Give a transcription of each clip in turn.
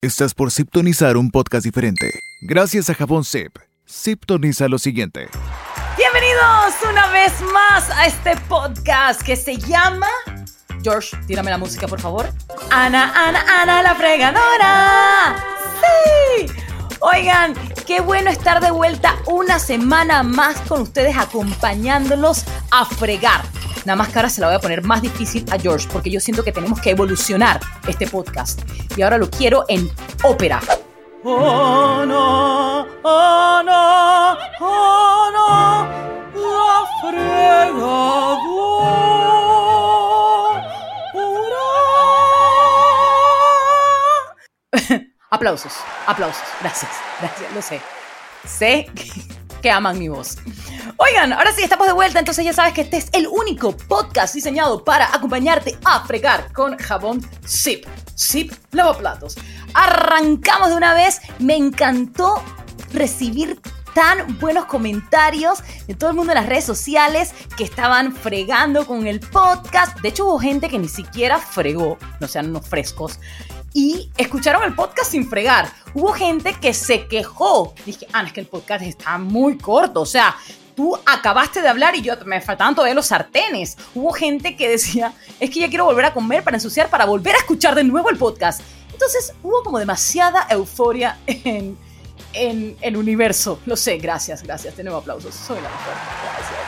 Estás por sintonizar un podcast diferente. Gracias a Jabón Zip. Sintoniza lo siguiente. Bienvenidos una vez más a este podcast que se llama... George, tírame la música, por favor. Ana, Ana, Ana, la fregadora. Sí. Oigan, qué bueno estar de vuelta una semana más con ustedes acompañándolos a fregar. Nada más que ahora se la voy a poner más difícil a George porque yo siento que tenemos que evolucionar este podcast. Y ahora lo quiero en ópera. Oh no, oh no, oh no, la aplausos, aplausos, gracias, gracias, lo sé. Sé que aman mi voz. Oigan, ahora sí estamos de vuelta, entonces ya sabes que este es el único podcast diseñado para acompañarte a fregar con jabón Zip. Zip lavaplatos. Arrancamos de una vez. Me encantó recibir tan buenos comentarios de todo el mundo en las redes sociales que estaban fregando con el podcast. De hecho, hubo gente que ni siquiera fregó, no sean unos frescos, y escucharon el podcast sin fregar. Hubo gente que se quejó. Dije, ah, es que el podcast está muy corto. O sea, tú acabaste de hablar y yo me faltaban todavía los sartenes. Hubo gente que decía, es que ya quiero volver a comer para ensuciar, para volver a escuchar de nuevo el podcast. Entonces hubo como demasiada euforia en, en el universo. Lo sé, gracias, gracias. De nuevo aplausos. Soy la mejor. Gracias.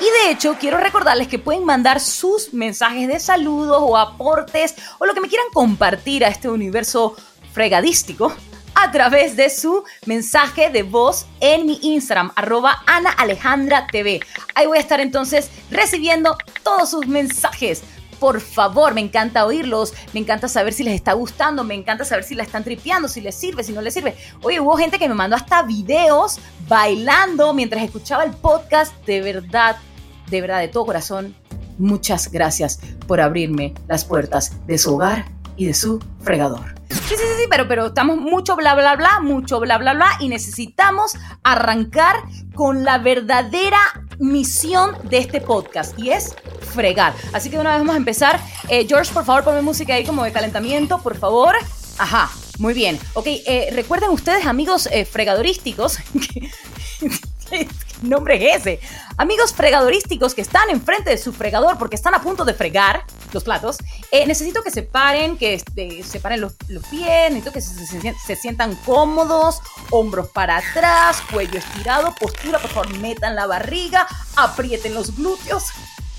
Y de hecho, quiero recordarles que pueden mandar sus mensajes de saludos o aportes o lo que me quieran compartir a este universo fregadístico a través de su mensaje de voz en mi Instagram, arroba Ana Alejandra TV. Ahí voy a estar entonces recibiendo todos sus mensajes. Por favor, me encanta oírlos, me encanta saber si les está gustando, me encanta saber si la están tripeando, si les sirve, si no les sirve. Oye, hubo gente que me mandó hasta videos bailando mientras escuchaba el podcast. De verdad, de verdad, de todo corazón, muchas gracias por abrirme las puertas de su hogar y de su fregador. Sí, sí, sí, pero, pero estamos mucho bla, bla, bla, mucho bla, bla, bla, y necesitamos arrancar con la verdadera misión de este podcast, y es fregar. Así que una vez vamos a empezar. Eh, George, por favor, ponme música ahí como de calentamiento, por favor. Ajá, muy bien. Ok, eh, recuerden ustedes, amigos eh, fregadorísticos, ¿Qué nombre es ese? Amigos fregadorísticos que están enfrente de su fregador porque están a punto de fregar los platos, eh, necesito que se paren, que este, se paren los, pies, necesito que se, sientan cómodos, hombros para atrás, cuello estirado, postura, por favor, metan la barriga, aprieten los glúteos.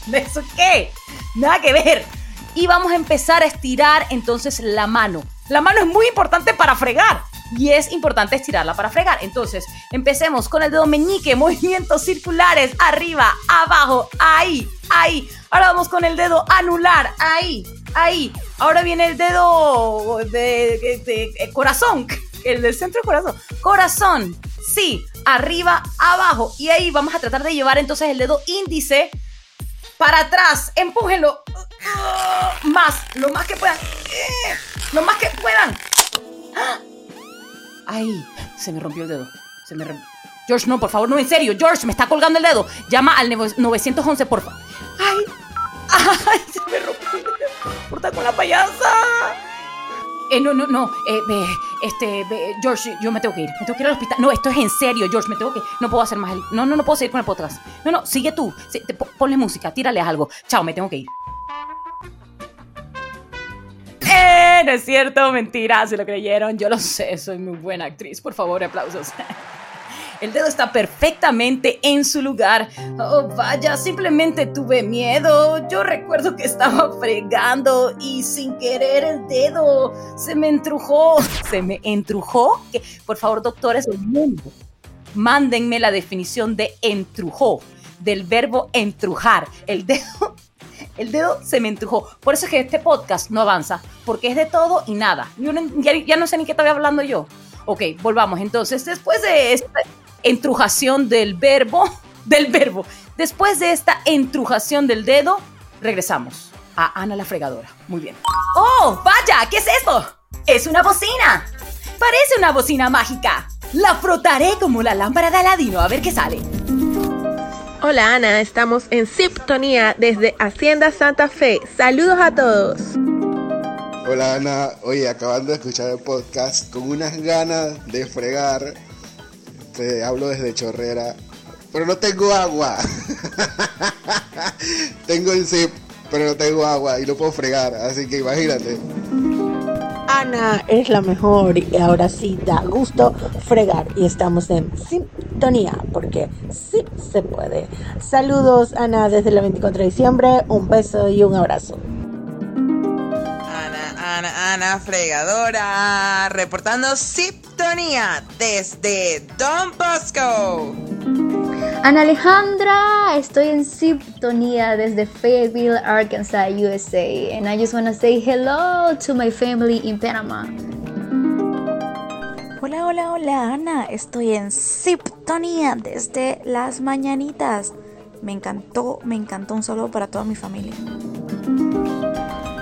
¿De eso qué? Nada que ver. Y vamos a empezar a estirar entonces la mano. La mano es muy importante para fregar y es importante estirarla para fregar. Entonces, empecemos con el dedo meñique, movimientos circulares, arriba, abajo, ahí, ahí. Ahora vamos con el dedo anular, ahí, ahí. Ahora viene el dedo de, corazón, el del centro del corazón. Corazón, sí, arriba, abajo. Y ahí vamos a tratar de llevar entonces el dedo índice para atrás. Empújenlo. Más, lo más que puedan. Lo más que puedan. Ay, se me rompió el dedo. Se me George, no, por favor, no, en serio. George, me está colgando el dedo. Llama al 911, por favor. Ay, ay, se me rompió el dedo. Porta con la payasa. Eh, no, no, no. Eh, este, George, yo me tengo que ir. Me tengo que ir al hospital. No, esto es en serio, George. Me tengo que. No puedo hacer más. El... No, no, no puedo seguir con el podcast. No, no, sigue tú. ponle música, tírale algo. Chao, me tengo que ir. No es cierto, mentira, se lo creyeron. Yo lo sé, soy muy buena actriz. Por favor, aplausos. El dedo está perfectamente en su lugar. Oh, vaya, simplemente tuve miedo. Yo recuerdo que estaba fregando y sin querer el dedo se me entrujó. ¿Se me entrujó? Por favor, doctores del mándenme la definición de entrujó, del verbo entrujar. El dedo el dedo se me entrujó. Por eso es que este podcast no avanza, porque es de todo y nada. ya, no sé ni qué estaba hablando yo. Ok, volvamos. Entonces, después de esta entrujación del verbo, del verbo, después de esta entrujación del dedo, regresamos a Ana la fregadora. Muy bien. ¡Oh, vaya! ¿Qué es esto? Es una bocina. Parece una bocina mágica. La frotaré como la lámpara de Aladino a ver qué sale. Hola Ana, estamos en Sintonía desde Hacienda Santa Fe. Saludos a todos. Hola Ana, oye, acabando de escuchar el podcast con unas ganas de fregar. Te hablo desde Chorrera, pero no tengo agua. tengo el zip, pero no tengo agua y no puedo fregar, así que imagínate. Ana es la mejor y ahora sí da gusto fregar y estamos en sintonía porque sí se puede. Saludos Ana desde el 24 de diciembre, un beso y un abrazo. Ana, Ana, Ana Fregadora, reportando sintonía desde Don Bosco. Ana Alejandra, estoy en sintonía desde Fayetteville, Arkansas, USA, and I just want to say hello to my family in Panama. Hola, hola, hola, Ana, estoy en sintonía desde las mañanitas. Me encantó, me encantó un saludo para toda mi familia.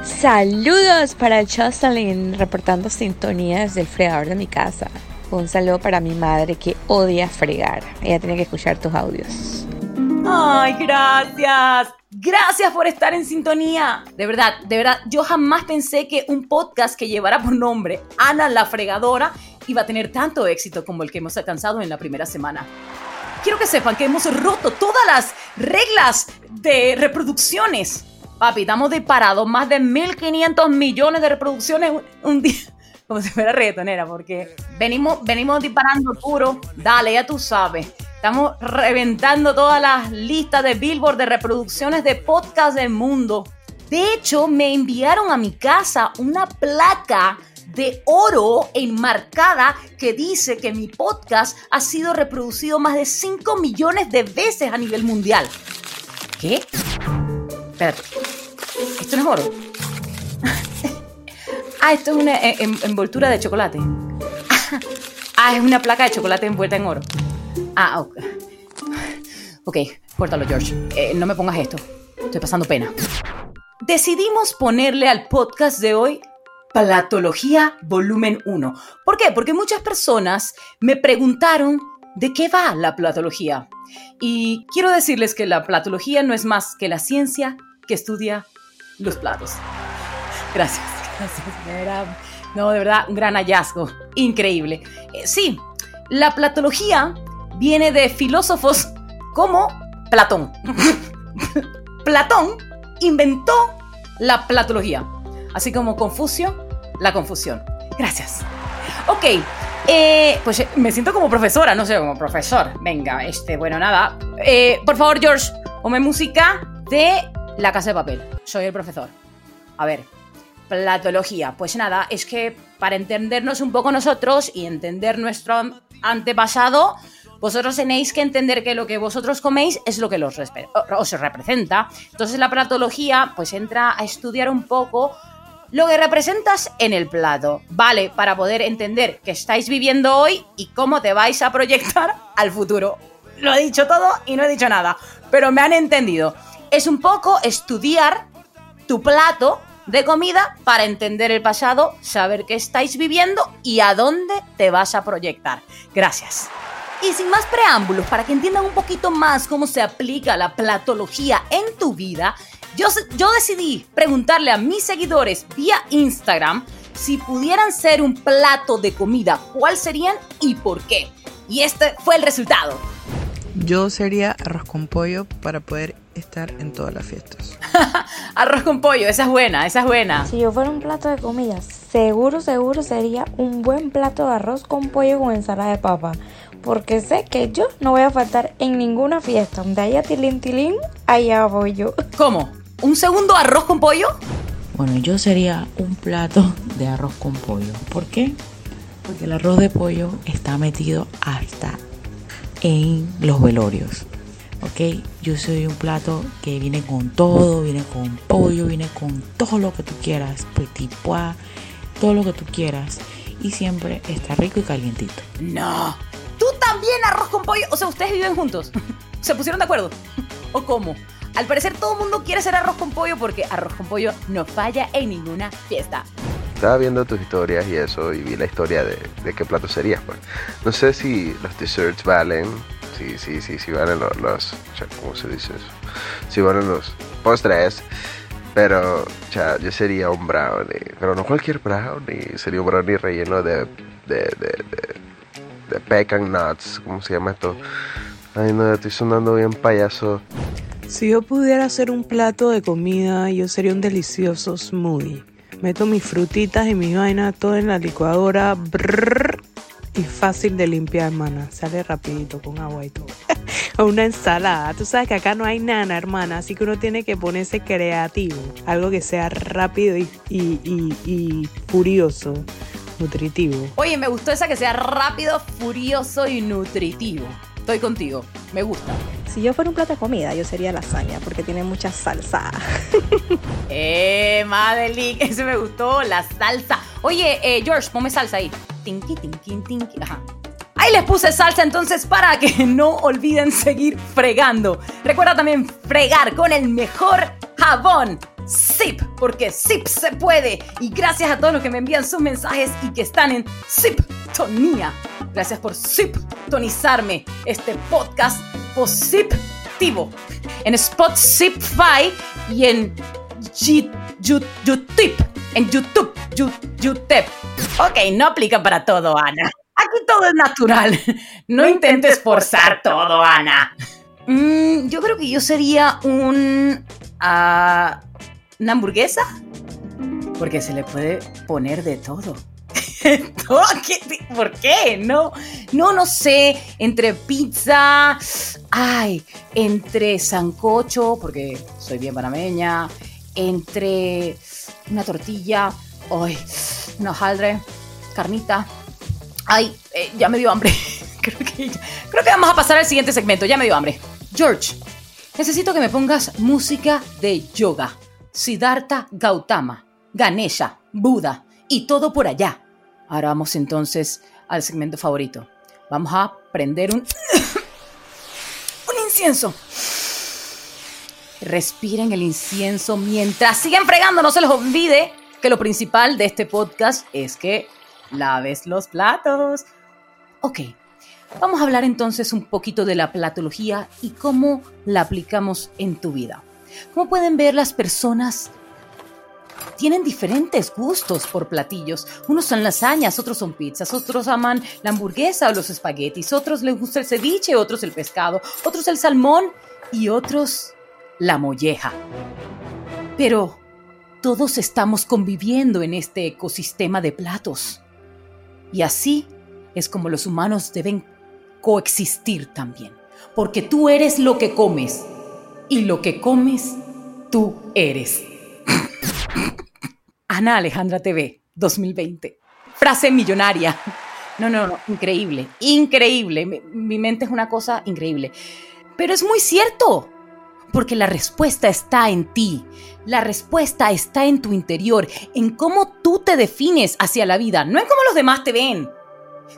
Saludos para Jocelyn, reportando sintonía desde el fregador de mi casa. Un saludo para mi madre que odia fregar. Ella tiene que escuchar tus audios. Ay, gracias. Gracias por estar en sintonía. De verdad, de verdad, yo jamás pensé que un podcast que llevara por nombre Ana la Fregadora iba a tener tanto éxito como el que hemos alcanzado en la primera semana. Quiero que sepan que hemos roto todas las reglas de reproducciones. Papi, estamos disparados más de 1.500 millones de reproducciones un, día como si fuera reggaetonera, porque venimos, venimos disparando puro. Dale, ya tú sabes. Estamos reventando todas las listas de Billboard de reproducciones de podcast del mundo. De hecho, me enviaron a mi casa una placa de oro enmarcada que dice que mi podcast ha sido reproducido más de 5 millones de veces a nivel mundial. ¿Qué? Espérate. ¿Esto no es oro? Ah, esto es una en- envoltura de chocolate. Ah, es una placa de chocolate envuelta en oro. Ah, ok. Ok, córtalo, George. Eh, no me pongas esto. Estoy pasando pena. Decidimos ponerle al podcast de hoy Platología Volumen 1. ¿Por qué? Porque muchas personas me preguntaron de qué va la platología. Y quiero decirles que la platología no es más que la ciencia que estudia los platos. Gracias, gracias. No, de verdad, un gran hallazgo. Increíble. Eh, sí, la platología viene de filósofos como Platón. Platón inventó la platología, así como Confucio, la confusión. Gracias. Ok, eh, pues eh, me siento como profesora, no sé, como profesor. Venga, este, bueno, nada. Por favor, George, ponme música de La Casa de Papel. Soy el profesor. A ver, platología. Pues nada, es que para entendernos un poco nosotros y entender nuestro antepasado, vosotros tenéis que entender que lo que vosotros coméis es lo que los os representa. Entonces la platología pues entra a estudiar un poco lo que representas en el plato, ¿vale? Para poder entender qué estáis viviendo hoy y cómo te vais a proyectar al futuro. Lo he dicho todo y no he dicho nada, pero me han entendido. Es un poco estudiar tu plato de comida para entender el pasado, saber qué estáis viviendo y a dónde te vas a proyectar. Gracias. Y sin más preámbulos, para que entiendan un poquito más cómo se aplica la platología en tu vida, yo, yo decidí preguntarle a mis seguidores vía Instagram si pudieran ser un plato de comida, ¿cuál serían y por qué? Y este fue el resultado. Yo sería arroz con pollo para poder estar en todas las fiestas. Arroz con pollo, esa es buena, esa es buena. Si yo fuera un plato de comida, seguro, seguro sería un buen plato de arroz con pollo con ensalada de papa. Porque sé que yo no voy a faltar en ninguna fiesta. Donde haya tilín tilín, allá voy yo. ¿Cómo? ¿Un segundo arroz con pollo? Bueno, yo sería un plato de arroz con pollo. ¿Por qué? Porque el arroz de pollo está metido hasta en los velorios. ¿Ok? Yo soy un plato que viene con todo, viene con pollo, viene con todo lo que tú quieras, petit pois, todo lo que tú quieras. Y siempre está rico y calientito. No. ¿Tú también arroz con pollo? O sea, ¿ustedes viven juntos? ¿Se pusieron de acuerdo? ¿O cómo? Al parecer todo el mundo quiere hacer arroz con pollo porque arroz con pollo no falla en ninguna fiesta. Estaba viendo tus historias y eso y vi la historia de, de qué plato serías. Pues. No sé si los desserts valen, si, si, si, si valen los, los, ¿cómo se dice eso? Si valen los postres, Pero, sea, yo sería un brownie. Pero no cualquier brownie. Sería un brownie relleno de. de. de. de, de pecan nuts. ¿Cómo se llama esto? Ay, no, estoy sonando bien payaso. Si yo pudiera hacer un plato de comida, yo sería un delicioso smoothie. Meto mis frutitas y mis vainas todo en la licuadora. y fácil de limpiar, hermana. Sale rapidito con agua y todo. o una ensalada. Tú sabes que acá no hay nana, hermana. Así que uno tiene que ponerse creativo. Algo que sea rápido y, y, y, y furioso. Nutritivo. Oye, me gustó esa que sea rápido, furioso y nutritivo. Estoy contigo. Me gusta. Si yo fuera un plato de comida, yo sería lasaña porque tiene mucha salsa. Eh, Madeline, ese me gustó, la salsa. Oye, eh, George, ponme salsa ahí. Tinky, tinky, tinky. Ajá. Ahí les puse salsa entonces para que no olviden seguir fregando. Recuerda también fregar con el mejor jabón. Zip, porque Zip se puede. Y gracias a todos los que me envían sus mensajes y que están en Ziptonía. Gracias por Ziptonizarme este podcast positivo. En Spotify y en YouTube. En YouTube. YouTube. Ok, no aplica para todo, Ana. Aquí todo es natural. No intentes forzar todo, Ana. Mm, yo creo que yo sería un... ah, ¿Una hamburguesa? Porque se le puede poner de todo. ¿Por qué? No, no, no sé. Entre pizza, ay, entre sancocho, porque soy bien panameña, entre una tortilla, ay, una hojaldre, carnita. Ay, eh, ya me dio hambre. creo, que, creo que vamos a pasar al siguiente segmento. Ya me dio hambre. George, necesito que me pongas música de yoga. Siddhartha Gautama, Ganesha, Buda y todo por allá. Ahora vamos entonces al segmento favorito. Vamos a prender un. un incienso. Respiren el incienso mientras siguen fregando. No se les olvide que lo principal de este podcast es que laves los platos. Ok, vamos a hablar entonces un poquito de la platología y cómo la aplicamos en tu vida. Como pueden ver, las personas tienen diferentes gustos por platillos. Unos son lasañas, otros son pizzas, otros aman la hamburguesa o los espaguetis, otros les gusta el ceviche, otros el pescado, otros el salmón y otros la molleja. Pero todos estamos conviviendo en este ecosistema de platos. Y así es como los humanos deben coexistir también. Porque tú eres lo que comes y lo que comes tú eres. Ana Alejandra TV 2020. Frase millonaria. No, no, no, increíble, increíble. Mi, mi mente es una cosa increíble. Pero es muy cierto, porque la respuesta está en ti. La respuesta está en tu interior, en cómo tú te defines hacia la vida, no en cómo los demás te ven,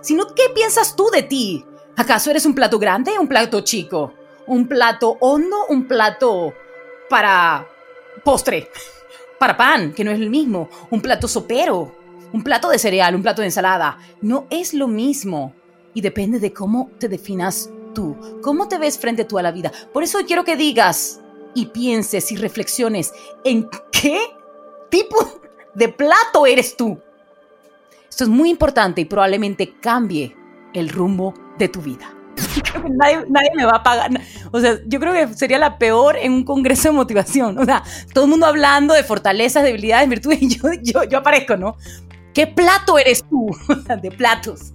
sino qué piensas tú de ti. ¿Acaso eres un plato grande o un plato chico? ¿Un plato hondo? ¿Un plato para postre? Para pan, que no es el mismo. ¿Un plato sopero? ¿Un plato de cereal? ¿Un plato de ensalada? No es lo mismo. Y depende de cómo te definas tú. ¿Cómo te ves frente a la vida? Por eso quiero que digas y pienses y reflexiones en qué tipo de plato eres tú. Esto es muy importante y probablemente cambie el rumbo de tu vida. Nadie, nadie me va a pagar. O sea, yo creo que sería la peor en un congreso de motivación. O sea, todo el mundo hablando de fortalezas, debilidades, virtudes y yo, yo, yo aparezco, ¿no? ¿Qué plato eres tú? de platos.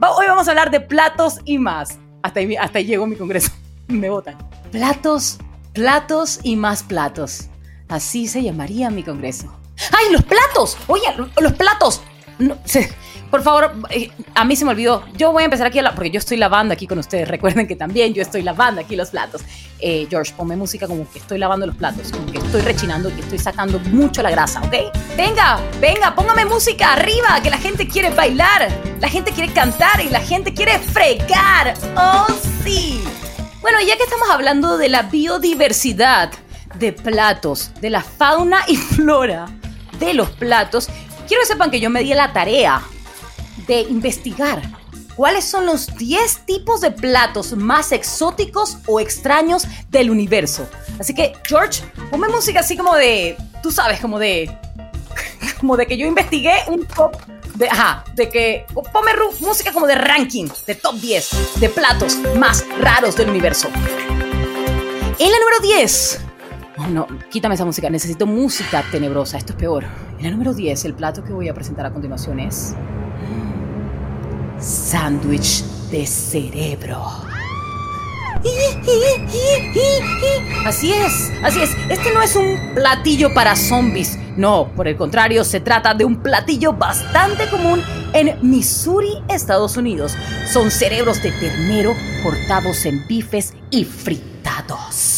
Hoy vamos a hablar de platos y más. Hasta ahí, hasta ahí llegó mi congreso. Me votan. Platos, platos y más platos. Así se llamaría mi congreso. ¡Ay, los platos! Oye, lo- los platos. No, se- por favor, eh, a mí se me olvidó. Yo voy a empezar aquí, a la- porque yo estoy lavando aquí con ustedes. Recuerden que también yo estoy lavando aquí los platos. Eh, George, ponme música como que estoy lavando los platos, como que estoy rechinando y estoy sacando mucho la grasa, ¿ok? Venga, venga, póngame música arriba, que la gente quiere bailar, la gente quiere cantar y la gente quiere fregar. ¡Oh, sí! Bueno, ya que estamos hablando de la biodiversidad de platos, de la fauna y flora de los platos, quiero que sepan que yo me di la tarea de investigar cuáles son los 10 tipos de platos más exóticos o extraños del universo. Así que, George, ponme música así como de tú sabes, como de, como de que yo investigué un top de, ajá, de que ponme música como de ranking, de top 10, de platos más raros del universo. En la número 10, Oh, no, quítame esa música. Necesito música tenebrosa. Esto es peor. En la número 10, el plato que voy a presentar a continuación es. Sándwich de cerebro. Así es, así es. Este no es un platillo para zombies. No, por el contrario, se trata de un platillo bastante común en Missouri, Estados Unidos. Son cerebros de ternero cortados en bifes y fritados.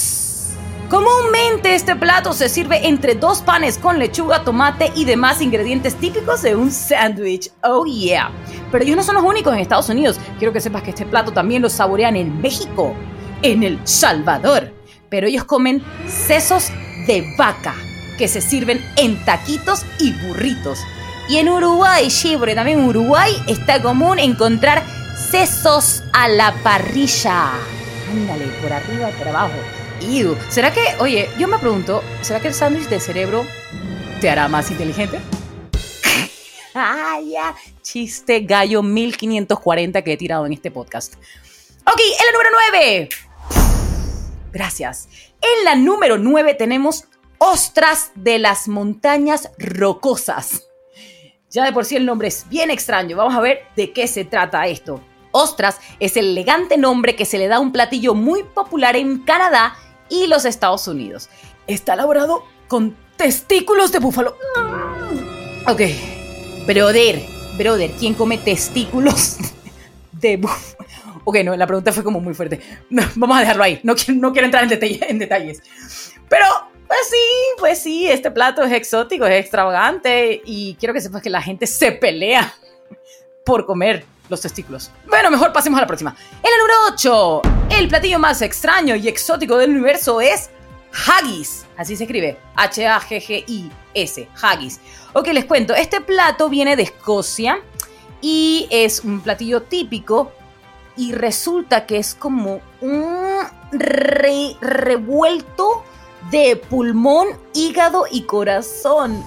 Comúnmente este plato se sirve entre dos panes con lechuga, tomate y demás ingredientes típicos de un sándwich. Oh yeah. Pero ellos no son los únicos en Estados Unidos. Quiero que sepas que este plato también lo saborean en México, en El Salvador. Pero ellos comen sesos de vaca que se sirven en taquitos y burritos. Y en Uruguay, sí, porque también en Uruguay está común encontrar sesos a la parrilla. Ándale, por arriba, por abajo. ¿Será que, oye, yo me pregunto, ¿será que el sándwich de cerebro te hará más inteligente? ah. Chiste gallo 1540 que he tirado en este podcast. Ok, en la número 9. Gracias. En la número 9 tenemos ostras de las montañas rocosas. Ya de por sí el nombre es bien extraño. Vamos a ver de qué se trata esto. Ostras es el elegante nombre que se le da a un platillo muy popular en Canadá y los Estados Unidos. Está elaborado con testículos de búfalo. Ok, brother, brother, ¿quién come testículos de búfalo? Ok, no, la pregunta fue como muy fuerte. vamos a dejarlo ahí. No quiero, no quiero entrar en, en detalles. Pero, pues sí, pues sí, este plato es exótico, es extravagante y quiero que sepas que la gente se pelea por comer los testículos. Bueno, mejor pasemos a la próxima. En el número 8, el platillo más extraño y exótico del universo es haggis. Así se escribe. H-A-G-G-I-S. Haggis. Ok, les cuento. Este plato viene de Escocia y es un platillo típico y resulta que es como un revuelto de pulmón, hígado y corazón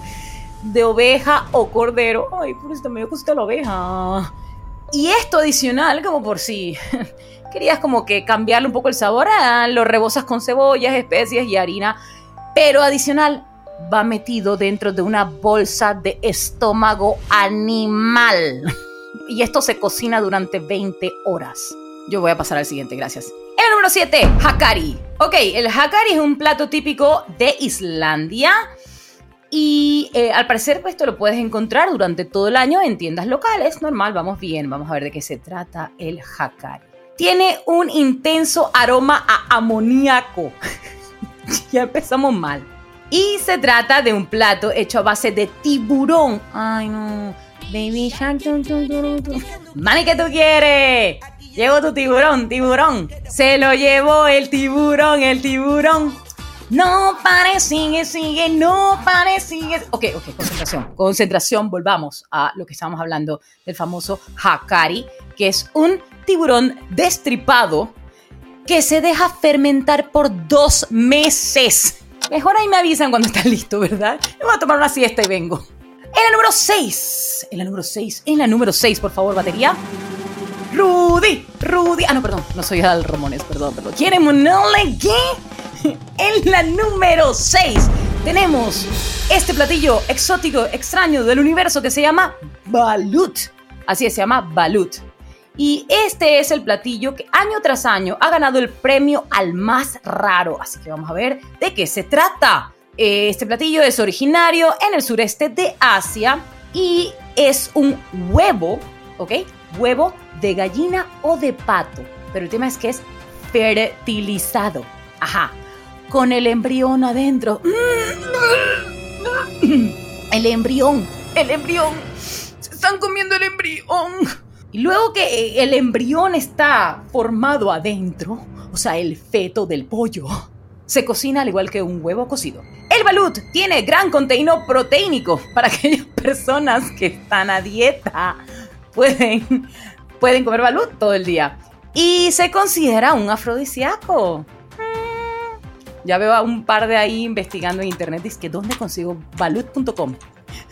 de oveja o cordero. Ay, por eso me gusta la oveja. Y esto adicional, como por si querías como que cambiarle un poco el sabor, a lo rebosas con cebollas, especias y harina, pero adicional va metido dentro de una bolsa de estómago animal. Y esto se cocina durante 20 horas. Yo voy a pasar al siguiente, gracias. El número 7, Hakari. Ok, el Hakari es un plato típico de Islandia y eh, al parecer, pues, esto lo puedes encontrar durante todo el año en tiendas locales. Normal, vamos bien. Vamos a ver de qué se trata el jacari. Tiene un intenso aroma a amoníaco. ya empezamos mal. Y se trata de un plato hecho a base de tiburón. Ay, no. Baby shark. Mani, ¿qué tú quieres? Llegó tu tiburón, tiburón. Se lo llevó el tiburón, el tiburón. No pare, sigue, sigue, no pare, sigue. Ok, ok, concentración. Concentración, volvamos a lo que estábamos hablando del famoso Hakari, que es un tiburón destripado que se deja fermentar por dos meses. Mejor ahí me avisan cuando está listo, ¿verdad? Me voy a tomar una siesta y vengo. En la número 6. En la número 6. En la número 6, por favor, batería. Rudy, Rudy. Ah, no, perdón. No soy Al Ramones, perdón, perdón. ¿Quieren un qué? En la número 6 tenemos este platillo exótico, extraño del universo que se llama balut. Así es, se llama balut. Y este es el platillo que año tras año ha ganado el premio al más raro. Así que vamos a ver de qué se trata. Este platillo es originario en el sureste de Asia y es un huevo, ¿ok? Huevo de gallina o de pato. Pero el tema es que es fertilizado. Ajá con el embrión adentro. El embrión, el embrión. Se están comiendo el embrión. Y luego que el embrión está formado adentro, o sea, el feto del pollo, se cocina al igual que un huevo cocido. El balut tiene gran contenido proteínico para aquellas personas que están a dieta. Pueden, pueden comer balut todo el día. Y se considera un afrodisíaco. Ya veo a un par de ahí investigando en internet. Dice que ¿dónde consigo balut.com?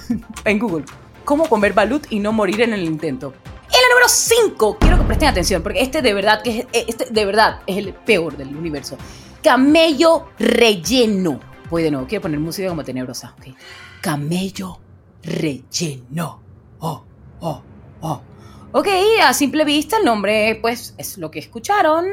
en Google. ¿Cómo comer balut y no morir en el intento? En la número 5, quiero que presten atención, porque este de verdad que es, este de verdad es el peor del universo. Camello relleno. Voy de nuevo, quiero poner música como tenebrosa. ok. Camello relleno. Oh, oh, oh. Ok, a simple vista el nombre pues es lo que escucharon.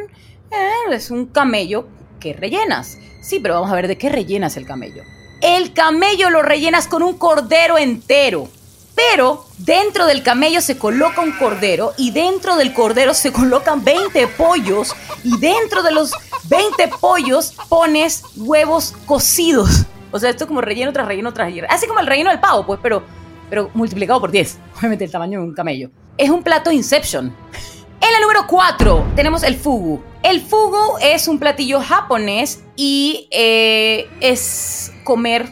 Eh, es un camello que rellenas. Sí, pero vamos a ver de qué rellenas el camello. El camello lo rellenas con un cordero entero. Pero dentro del camello se coloca un cordero y dentro del cordero se colocan 20 pollos y dentro de los 20 pollos pones huevos cocidos. O sea, esto es como relleno tras relleno tras relleno. Así como el relleno del pavo, pues, pero, pero multiplicado por 10. Obviamente el tamaño de un camello. Es un plato Inception. En la número 4 tenemos el fugu. El fugu es un platillo japonés y eh, es comer,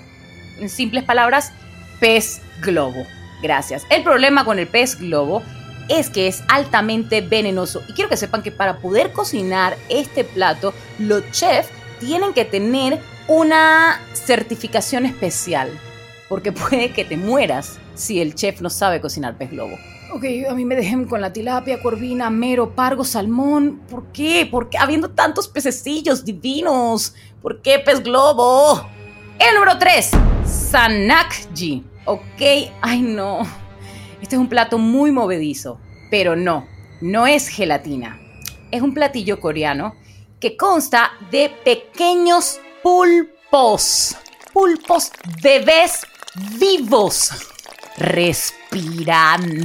en simples palabras, pez globo. Gracias. El problema con el pez globo es que es altamente venenoso. Y quiero que sepan que para poder cocinar este plato, los chefs tienen que tener una certificación especial. Porque puede que te mueras si el chef no sabe cocinar pez globo. Ok, a mí me dejen con la tilapia, corvina, mero, pargo, salmón. ¿Por qué? ¿Por qué? Habiendo tantos pececillos divinos. ¿Por qué pez globo? El número 3, Sanakji. Ok, ay no. Este es un plato muy movedizo, pero no, no es gelatina. Es un platillo coreano que consta de pequeños pulpos. Pulpos bebés vivos. Respirando.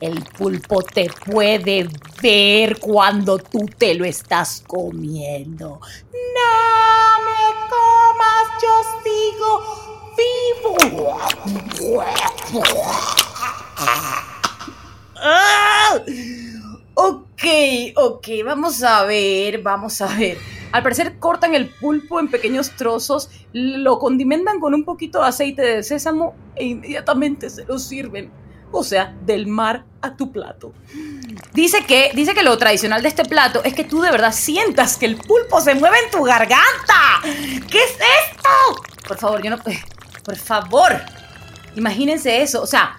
El pulpo te puede ver cuando tú te lo estás comiendo. No me comas, yo sigo vivo. Ah. Ok, ok, vamos a ver, vamos a ver. Al parecer cortan el pulpo en pequeños trozos, lo condimentan con un poquito de aceite de sésamo e inmediatamente se lo sirven. O sea, del mar a tu plato. Dice que, dice que lo tradicional de este plato es que tú de verdad sientas que el pulpo se mueve en tu garganta. ¿Qué es esto? Por favor, yo no... Por favor. Imagínense eso. O sea,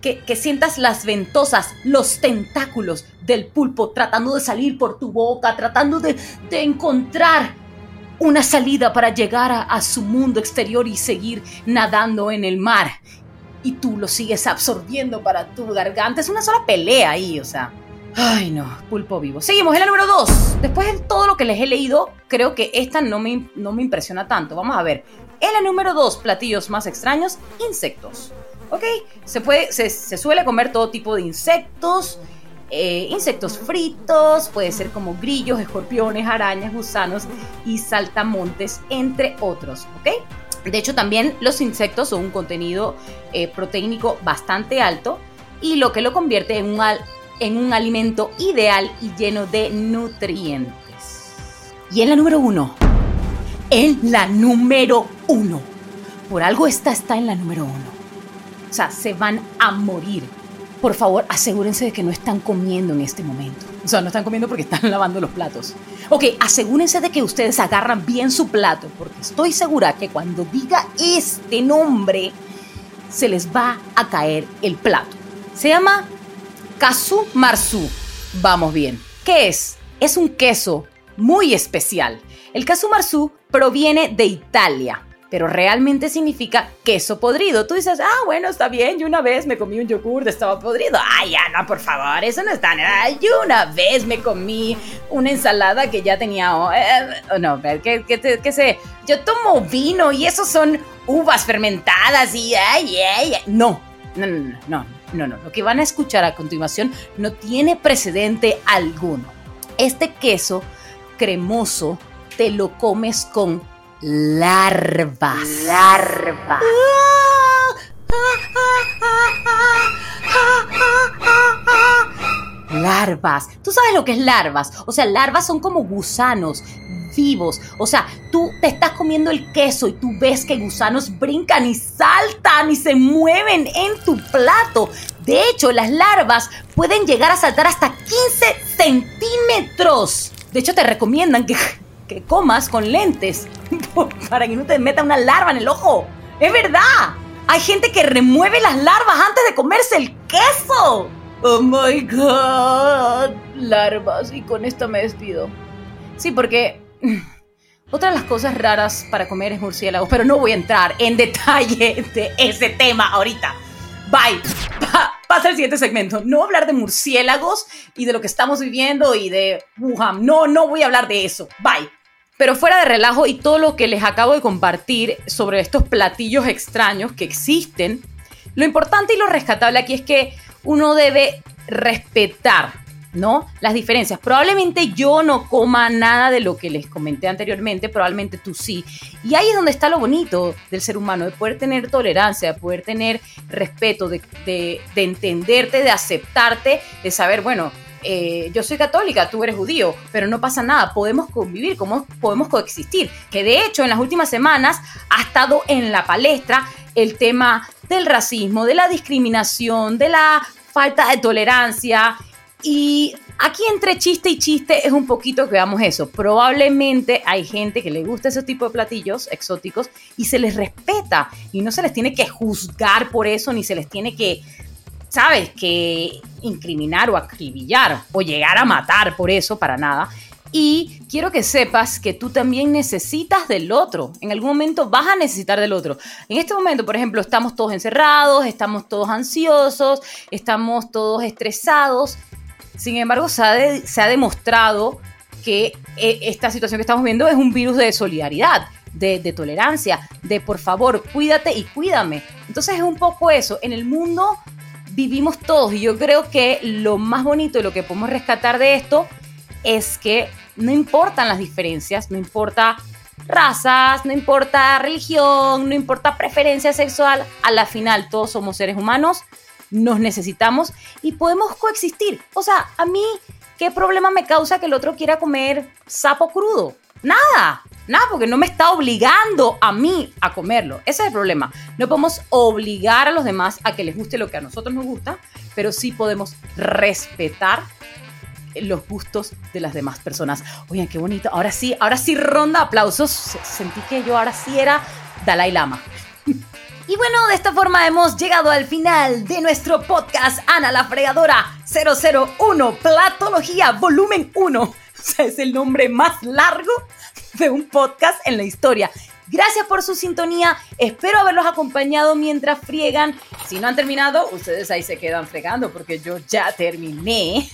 que, que, sientas las ventosas, los tentáculos del pulpo tratando de salir por tu boca, tratando de, de encontrar una salida para llegar a, su mundo exterior y seguir nadando en el mar. Y tú lo sigues absorbiendo para tu garganta. Es una sola pelea ahí, o sea. Ay, no, pulpo vivo. Seguimos en la número 2. Después de todo lo que les he leído, creo que esta no me, no me impresiona tanto. Vamos a ver. En la número 2, platillos más extraños, insectos. ¿Ok? Se, puede, se, suele comer todo tipo de insectos, eh, insectos fritos, puede ser como grillos, escorpiones, arañas, gusanos y saltamontes, entre otros, ¿ok? De hecho, también los insectos son un contenido eh, proteínico bastante alto y lo que lo convierte en un, en un alimento ideal y lleno de nutrientes. Y en la número uno, en la número uno, por algo esta está en la número uno. O sea, se van a morir. Por favor, asegúrense de que no están comiendo en este momento. O sea, no están comiendo porque están lavando los platos. Ok, asegúrense de que ustedes agarran bien su plato, porque estoy segura que cuando diga este nombre, se les va a caer el plato. Se llama Casu Marzu. Vamos bien. ¿Qué es? Es un queso muy especial. El Casu Marzu proviene de Italia pero realmente significa queso podrido. Tú dices, ah, bueno, está bien, yo una vez me comí un yogur estaba podrido. Ay, ya, no, por favor, eso no está nada. Yo una vez me comí una ensalada que ya tenía, eh, no, que, que, que sé, yo tomo vino y esos son uvas fermentadas y, ay, ay, ay. No, no, no, no, no, no, lo que van a escuchar a continuación no tiene precedente alguno. Este queso cremoso te lo comes con larvas. Larvas. Larvas. ¿Tú sabes lo que es larvas? O sea, larvas son como gusanos vivos. O sea, tú te estás comiendo el queso y tú ves que gusanos brincan y saltan y se mueven en tu plato. De hecho, las larvas pueden llegar a saltar hasta 15 centímetros. De hecho, te recomiendan que que comas con lentes para que no te meta una larva en el ojo. Es verdad. Hay gente que remueve las larvas antes de comerse el queso. Oh my god. Larvas. Y con esto me despido. Sí, porque otra de las cosas raras para comer es murciélagos, pero no voy a entrar en detalle de ese tema ahorita. Bye. pasa al siguiente segmento. No hablar de murciélagos y de lo que estamos viviendo y de Wuhan. No, no voy a hablar de eso. Bye. Pero fuera de relajo y todo lo que les acabo de compartir sobre estos platillos extraños que existen, lo importante y lo rescatable aquí es que uno debe respetar ¿no? Las diferencias. Probablemente yo no coma nada de lo que les comenté anteriormente, probablemente tú sí. Y ahí es donde está lo bonito del ser humano, de poder tener tolerancia, de poder tener respeto, de, entenderte, de aceptarte, de saber, bueno, eh, yo soy católica, tú eres judío, pero no pasa nada, podemos convivir, podemos coexistir. Que de hecho en las últimas semanas ha estado en la palestra el tema del racismo, de la discriminación, de la falta de tolerancia y aquí entre chiste y chiste es un poquito que veamos eso. Probablemente hay gente que le gusta ese tipo de platillos exóticos y se les respeta y no se les tiene que juzgar por eso ni se les tiene que, ¿sabes? Que incriminar o acribillar o llegar a matar por eso para nada. Y quiero que sepas que tú también necesitas del otro. En algún momento vas a necesitar del otro. En este momento, por ejemplo, estamos todos encerrados, estamos todos ansiosos, estamos todos estresados sin embargo, se ha, demostrado que eh, esta situación que estamos viendo es un virus de solidaridad, de, tolerancia, de por favor, cuídate y cuídame. Entonces es un poco eso. En el mundo vivimos todos y yo creo que lo más bonito y lo que podemos rescatar de esto es que no importan las diferencias, no importa razas, no importa religión, no importa preferencia sexual, a la final todos somos seres humanos nos necesitamos y podemos coexistir. O sea, a mí, ¿qué problema me causa que el otro quiera comer sapo crudo? Nada, nada, porque no me está obligando a mí a comerlo. Ese es el problema. No podemos obligar a los demás a que les guste lo que a nosotros nos gusta, pero sí podemos respetar los gustos de las demás personas. Oigan, qué bonito. Ahora sí, ahora sí ronda aplausos. Sentí que yo ahora sí era Dalai Lama. Y bueno, de esta forma hemos llegado al final de nuestro podcast Ana la Fregadora 001 Platología Volumen 1. O sea, es el nombre más largo de un podcast en la historia. Gracias por su sintonía. Espero haberlos acompañado mientras friegan. Si no han terminado, ustedes ahí se quedan fregando porque yo ya terminé.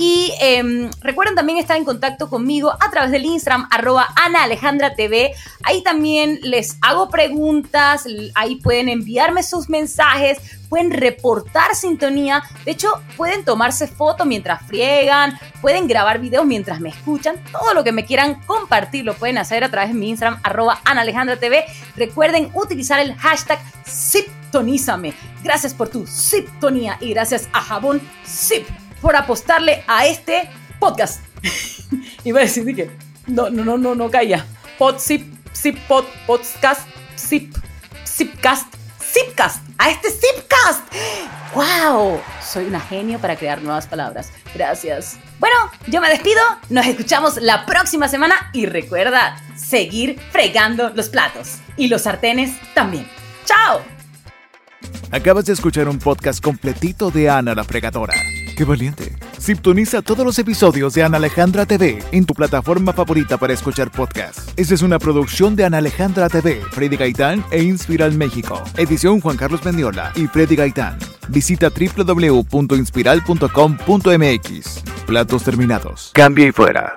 Y em, recuerden también estar en contacto conmigo a través del Instagram, arroba Ana Alejandra TV. Ahí también les hago preguntas, ahí pueden enviarme sus mensajes, pueden reportar sintonía. De hecho, pueden tomarse fotos mientras friegan, pueden grabar videos mientras me escuchan. Todo lo que me quieran compartir lo pueden hacer a través de mi Instagram, arroba Ana Alejandra TV. Recuerden utilizar el hashtag Siptonízame. Gracias por tu Siptonía y gracias a Jabón Sip por apostarle a este podcast. Iba a decir que no, no, no, no, no caía. Pod, zip, zip, pod, podcast, zip, zipcast, zipcast, a este zipcast. ¡Wow! Soy una genio para crear nuevas palabras. Gracias. Bueno, yo me despido. Nos escuchamos la próxima semana y recuerda seguir fregando los platos y los sartenes también. ¡Chao! Acabas de escuchar un podcast completito de Ana la Fregadora. ¡Qué valiente! Sintoniza todos los episodios de Ana Alejandra TV en tu plataforma favorita para escuchar podcasts. Esta es una producción de Ana Alejandra TV, Freddy Gaitán e Inspiral México. Edición Juan Carlos Mendiola y Freddy Gaitán. Visita www.inspiral.com.mx. Platos terminados. Cambio y fuera.